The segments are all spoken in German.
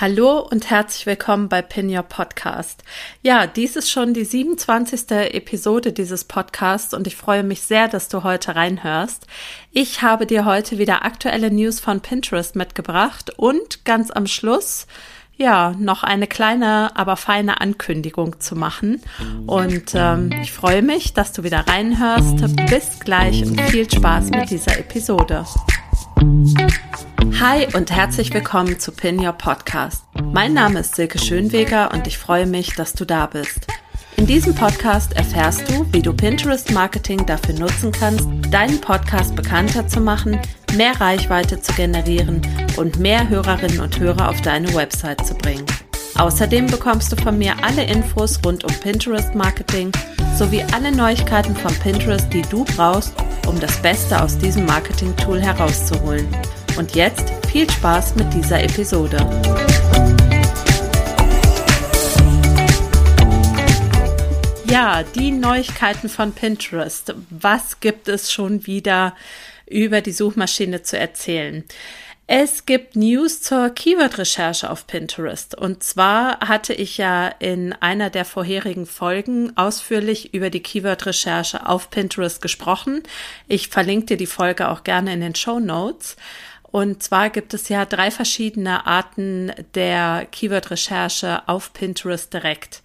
Hallo und herzlich willkommen bei Pin Your Podcast. Ja, dies ist schon die 27. Episode dieses Podcasts und ich freue mich sehr, dass du heute reinhörst. Ich habe dir heute wieder aktuelle News von Pinterest mitgebracht und ganz am Schluss ja, noch eine kleine, aber feine Ankündigung zu machen. Und ähm, ich freue mich, dass du wieder reinhörst. Bis gleich und viel Spaß mit dieser Episode. Hi und herzlich willkommen zu Pin Your Podcast. Mein Name ist Silke Schönweger und ich freue mich, dass du da bist. In diesem Podcast erfährst du, wie du Pinterest Marketing dafür nutzen kannst, deinen Podcast bekannter zu machen, mehr Reichweite zu generieren und mehr Hörerinnen und Hörer auf deine Website zu bringen. Außerdem bekommst du von mir alle Infos rund um Pinterest Marketing sowie alle Neuigkeiten von Pinterest, die du brauchst, um das Beste aus diesem Marketing-Tool herauszuholen. Und jetzt viel Spaß mit dieser Episode. Ja, die Neuigkeiten von Pinterest. Was gibt es schon wieder über die Suchmaschine zu erzählen? Es gibt News zur Keyword-Recherche auf Pinterest. Und zwar hatte ich ja in einer der vorherigen Folgen ausführlich über die Keyword-Recherche auf Pinterest gesprochen. Ich verlinke dir die Folge auch gerne in den Show Notes. Und zwar gibt es ja drei verschiedene Arten der Keyword-Recherche auf Pinterest direkt.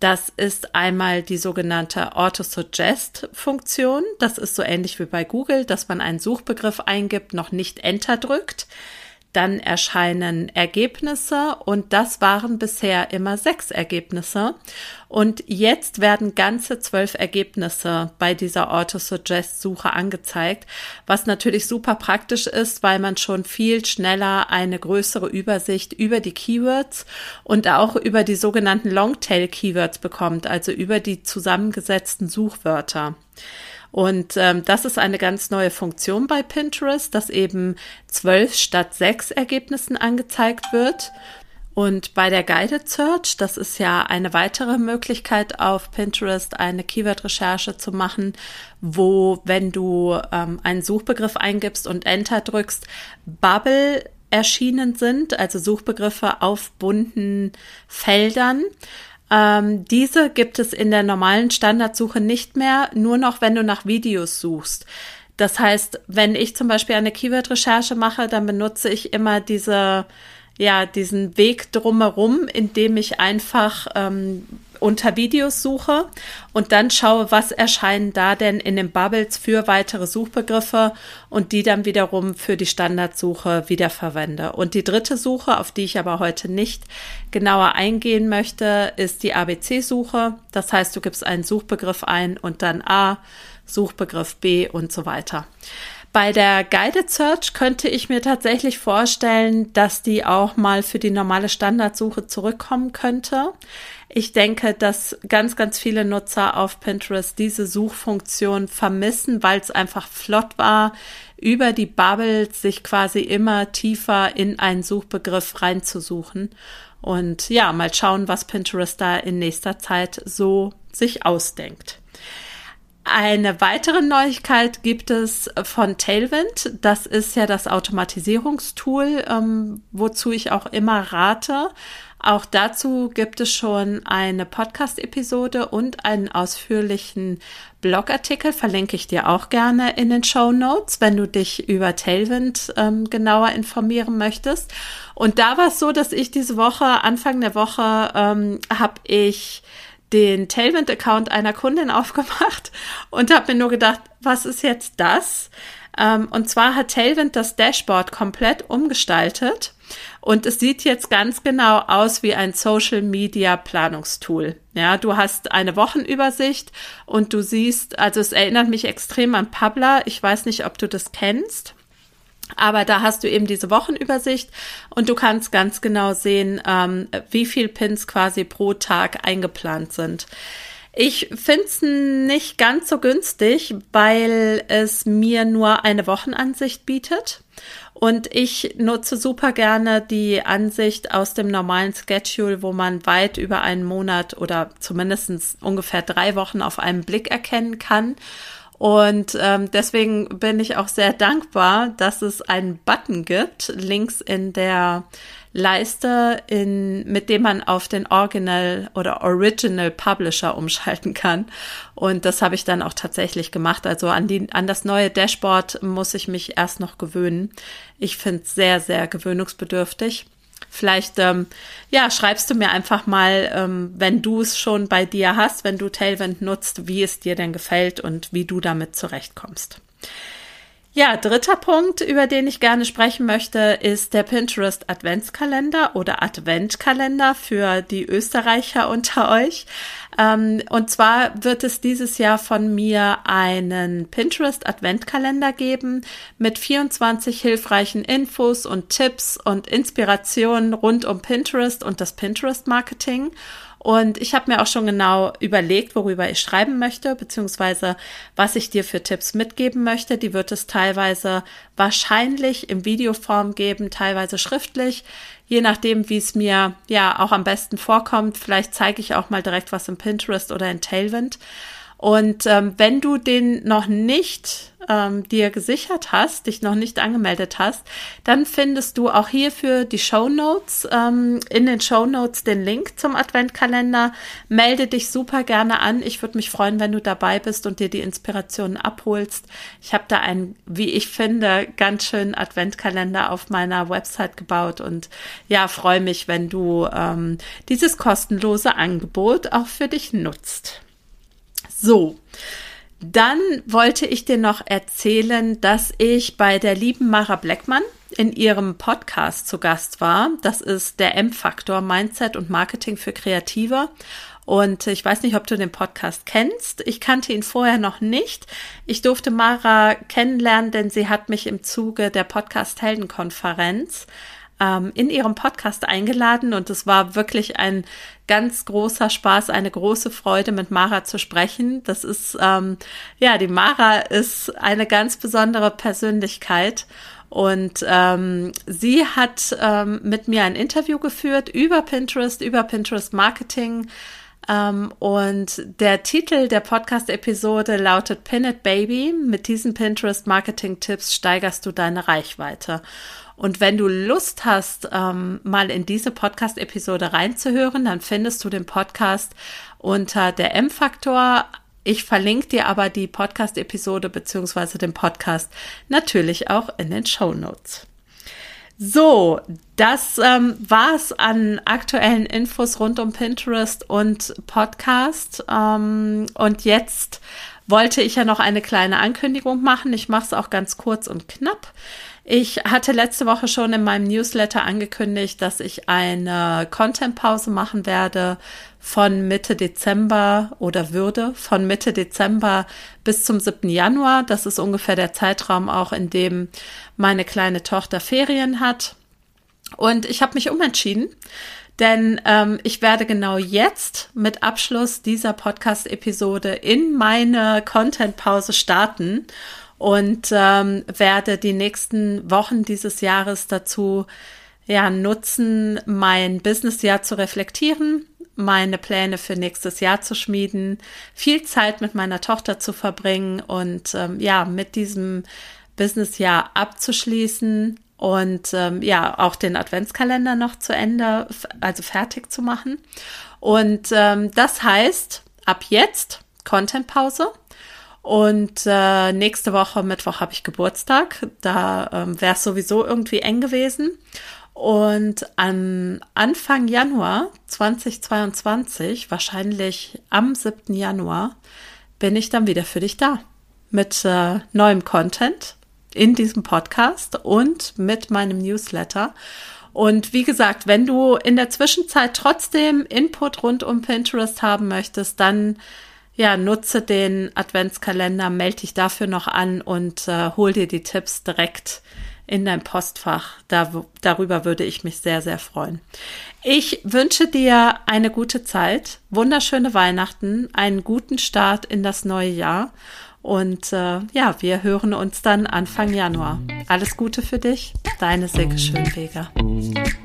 Das ist einmal die sogenannte Auto-Suggest-Funktion. Das ist so ähnlich wie bei Google, dass man einen Suchbegriff eingibt, noch nicht Enter drückt. Dann erscheinen Ergebnisse und das waren bisher immer sechs Ergebnisse. Und jetzt werden ganze zwölf Ergebnisse bei dieser Auto-Suggest-Suche angezeigt, was natürlich super praktisch ist, weil man schon viel schneller eine größere Übersicht über die Keywords und auch über die sogenannten Longtail-Keywords bekommt, also über die zusammengesetzten Suchwörter. Und ähm, das ist eine ganz neue Funktion bei Pinterest, dass eben zwölf statt sechs Ergebnissen angezeigt wird. Und bei der Guided Search, das ist ja eine weitere Möglichkeit auf Pinterest, eine Keyword-Recherche zu machen, wo, wenn du ähm, einen Suchbegriff eingibst und Enter drückst, Bubble erschienen sind, also Suchbegriffe auf bunten Feldern. Ähm, diese gibt es in der normalen Standardsuche nicht mehr, nur noch, wenn du nach Videos suchst. Das heißt, wenn ich zum Beispiel eine Keyword-Recherche mache, dann benutze ich immer diese, ja, diesen Weg drumherum, indem ich einfach ähm, unter Videos suche und dann schaue, was erscheinen da denn in den Bubbles für weitere Suchbegriffe und die dann wiederum für die Standardsuche wiederverwende. Und die dritte Suche, auf die ich aber heute nicht genauer eingehen möchte, ist die ABC-Suche. Das heißt, du gibst einen Suchbegriff ein und dann A, Suchbegriff B und so weiter. Bei der Guided Search könnte ich mir tatsächlich vorstellen, dass die auch mal für die normale Standardsuche zurückkommen könnte. Ich denke, dass ganz, ganz viele Nutzer auf Pinterest diese Suchfunktion vermissen, weil es einfach flott war, über die Bubbles sich quasi immer tiefer in einen Suchbegriff reinzusuchen. Und ja, mal schauen, was Pinterest da in nächster Zeit so sich ausdenkt. Eine weitere Neuigkeit gibt es von Tailwind. Das ist ja das Automatisierungstool, ähm, wozu ich auch immer rate. Auch dazu gibt es schon eine Podcast-Episode und einen ausführlichen Blogartikel, verlinke ich dir auch gerne in den Show Notes, wenn du dich über Tailwind ähm, genauer informieren möchtest. Und da war es so, dass ich diese Woche, Anfang der Woche, ähm, habe ich den Tailwind-Account einer Kundin aufgemacht und habe mir nur gedacht, was ist jetzt das? Ähm, und zwar hat Tailwind das Dashboard komplett umgestaltet und es sieht jetzt ganz genau aus wie ein Social Media Planungstool. Ja, du hast eine Wochenübersicht und du siehst, also es erinnert mich extrem an Publer. Ich weiß nicht, ob du das kennst. Aber da hast du eben diese Wochenübersicht und du kannst ganz genau sehen, ähm, wie viel Pins quasi pro Tag eingeplant sind. Ich finde es nicht ganz so günstig, weil es mir nur eine Wochenansicht bietet. Und ich nutze super gerne die Ansicht aus dem normalen Schedule, wo man weit über einen Monat oder zumindest ungefähr drei Wochen auf einen Blick erkennen kann. Und ähm, deswegen bin ich auch sehr dankbar, dass es einen Button gibt, links in der Leiste, in, mit dem man auf den Original oder Original Publisher umschalten kann. Und das habe ich dann auch tatsächlich gemacht. Also an, die, an das neue Dashboard muss ich mich erst noch gewöhnen. Ich finde es sehr, sehr gewöhnungsbedürftig. Vielleicht, ähm, ja, schreibst du mir einfach mal, ähm, wenn du es schon bei dir hast, wenn du Tailwind nutzt, wie es dir denn gefällt und wie du damit zurechtkommst. Ja, dritter Punkt, über den ich gerne sprechen möchte, ist der Pinterest Adventskalender oder Adventkalender für die Österreicher unter euch. Ähm, und zwar wird es dieses Jahr von mir einen Pinterest Adventkalender geben mit 24 hilfreichen Infos und Tipps und Inspirationen rund um Pinterest und das Pinterest Marketing. Und ich habe mir auch schon genau überlegt, worüber ich schreiben möchte, beziehungsweise was ich dir für Tipps mitgeben möchte. Die wird es teilweise wahrscheinlich im Videoform geben, teilweise schriftlich, je nachdem, wie es mir ja auch am besten vorkommt. Vielleicht zeige ich auch mal direkt was im Pinterest oder in Tailwind. Und ähm, wenn du den noch nicht ähm, dir gesichert hast, dich noch nicht angemeldet hast, dann findest du auch hierfür die Show Notes, ähm, in den Show Notes den Link zum Adventkalender. Melde dich super gerne an. Ich würde mich freuen, wenn du dabei bist und dir die Inspirationen abholst. Ich habe da einen, wie ich finde, ganz schönen Adventkalender auf meiner Website gebaut und ja, freue mich, wenn du ähm, dieses kostenlose Angebot auch für dich nutzt. So. Dann wollte ich dir noch erzählen, dass ich bei der lieben Mara Bleckmann in ihrem Podcast zu Gast war. Das ist der M-Faktor Mindset und Marketing für Kreative. Und ich weiß nicht, ob du den Podcast kennst. Ich kannte ihn vorher noch nicht. Ich durfte Mara kennenlernen, denn sie hat mich im Zuge der Podcast Heldenkonferenz ähm, in ihrem Podcast eingeladen und es war wirklich ein ganz großer Spaß, eine große Freude, mit Mara zu sprechen. Das ist, ähm, ja, die Mara ist eine ganz besondere Persönlichkeit. Und ähm, sie hat ähm, mit mir ein Interview geführt über Pinterest, über Pinterest Marketing. Ähm, und der Titel der Podcast-Episode lautet Pin It Baby. Mit diesen Pinterest Marketing-Tipps steigerst du deine Reichweite. Und wenn du Lust hast, ähm, mal in diese Podcast-Episode reinzuhören, dann findest du den Podcast unter der M-Faktor. Ich verlinke dir aber die Podcast-Episode beziehungsweise den Podcast natürlich auch in den Show Notes. So, das ähm, war's an aktuellen Infos rund um Pinterest und Podcast. Ähm, und jetzt wollte ich ja noch eine kleine Ankündigung machen. Ich mache es auch ganz kurz und knapp. Ich hatte letzte Woche schon in meinem Newsletter angekündigt, dass ich eine Content-Pause machen werde von Mitte Dezember oder würde von Mitte Dezember bis zum 7. Januar. Das ist ungefähr der Zeitraum auch, in dem meine kleine Tochter Ferien hat. Und ich habe mich umentschieden, denn ähm, ich werde genau jetzt mit Abschluss dieser Podcast-Episode in meine Content-Pause starten und ähm, werde die nächsten Wochen dieses Jahres dazu ja, nutzen, mein Businessjahr zu reflektieren, meine Pläne für nächstes Jahr zu schmieden, viel Zeit mit meiner Tochter zu verbringen und ähm, ja, mit diesem Businessjahr abzuschließen und ähm, ja, auch den Adventskalender noch zu Ende, also fertig zu machen. Und ähm, das heißt, ab jetzt Contentpause und äh, nächste Woche, Mittwoch, habe ich Geburtstag. Da ähm, wäre es sowieso irgendwie eng gewesen. Und am Anfang Januar 2022, wahrscheinlich am 7. Januar, bin ich dann wieder für dich da. Mit äh, neuem Content in diesem Podcast und mit meinem Newsletter. Und wie gesagt, wenn du in der Zwischenzeit trotzdem Input rund um Pinterest haben möchtest, dann ja, nutze den Adventskalender, melde dich dafür noch an und äh, hol dir die Tipps direkt in dein Postfach. Da, darüber würde ich mich sehr, sehr freuen. Ich wünsche dir eine gute Zeit, wunderschöne Weihnachten, einen guten Start in das neue Jahr. Und äh, ja, wir hören uns dann Anfang Januar. Alles Gute für dich, deine Silke Schönweger. Musik